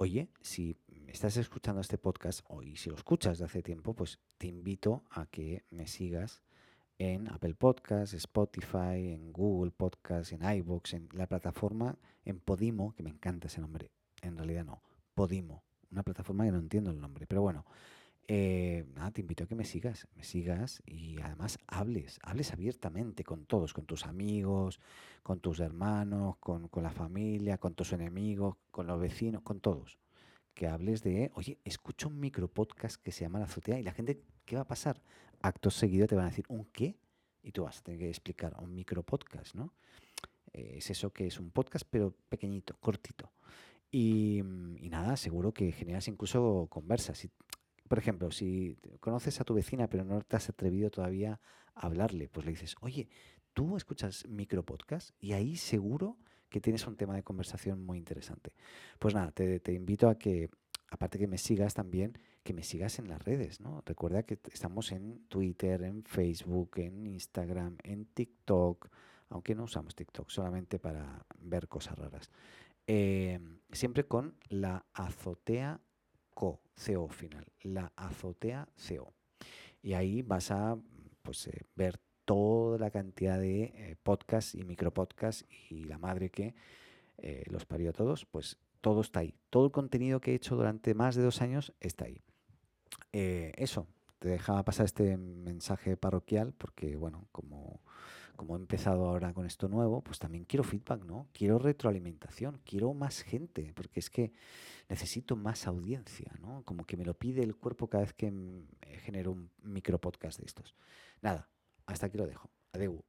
Oye, si estás escuchando este podcast o y si lo escuchas de hace tiempo, pues te invito a que me sigas en Apple Podcasts, Spotify, en Google Podcasts, en iVoox, en la plataforma, en Podimo, que me encanta ese nombre. En realidad no, Podimo, una plataforma que no entiendo el nombre, pero bueno, eh, nada, te invito a que me sigas, me sigas y además hables, hables abiertamente con todos, con tus amigos, con tus hermanos, con, con la familia, con tus enemigos, con los vecinos, con todos. Que hables de, oye, escucho un micro podcast que se llama La Azotea y la gente, ¿qué va a pasar? Actos seguidos te van a decir, ¿un qué? Y tú vas a tener que explicar un micro podcast, ¿no? Eh, es eso que es un podcast, pero pequeñito, cortito. Y, nada, seguro que generas incluso conversas. Por ejemplo, si conoces a tu vecina pero no te has atrevido todavía a hablarle, pues le dices, oye, tú escuchas micro podcast y ahí seguro que tienes un tema de conversación muy interesante. Pues nada, te, invito a que, aparte que me sigas también, que me sigas en las redes, ¿no? Recuerda que estamos en Twitter, en Facebook, en Instagram, en TikTok, aunque no usamos TikTok, solamente para ver cosas raras. Eh, siempre con la azotea CO, CO final, la azotea CO. Y ahí vas a pues, eh, ver toda la cantidad de eh, podcasts y micropodcasts y la madre que eh, los parió a todos, pues todo está ahí. Todo el contenido que he hecho durante más de dos años está ahí. Eh, eso, te dejaba pasar este mensaje parroquial porque, bueno, como, como he empezado ahora con esto nuevo, pues también quiero feedback, ¿no? Quiero retroalimentación, quiero más gente, porque es que necesito más audiencia, ¿no? Como que me lo pide el cuerpo cada vez que mm, genero un micro podcast de estos. Nada, hasta aquí lo dejo. Adeu.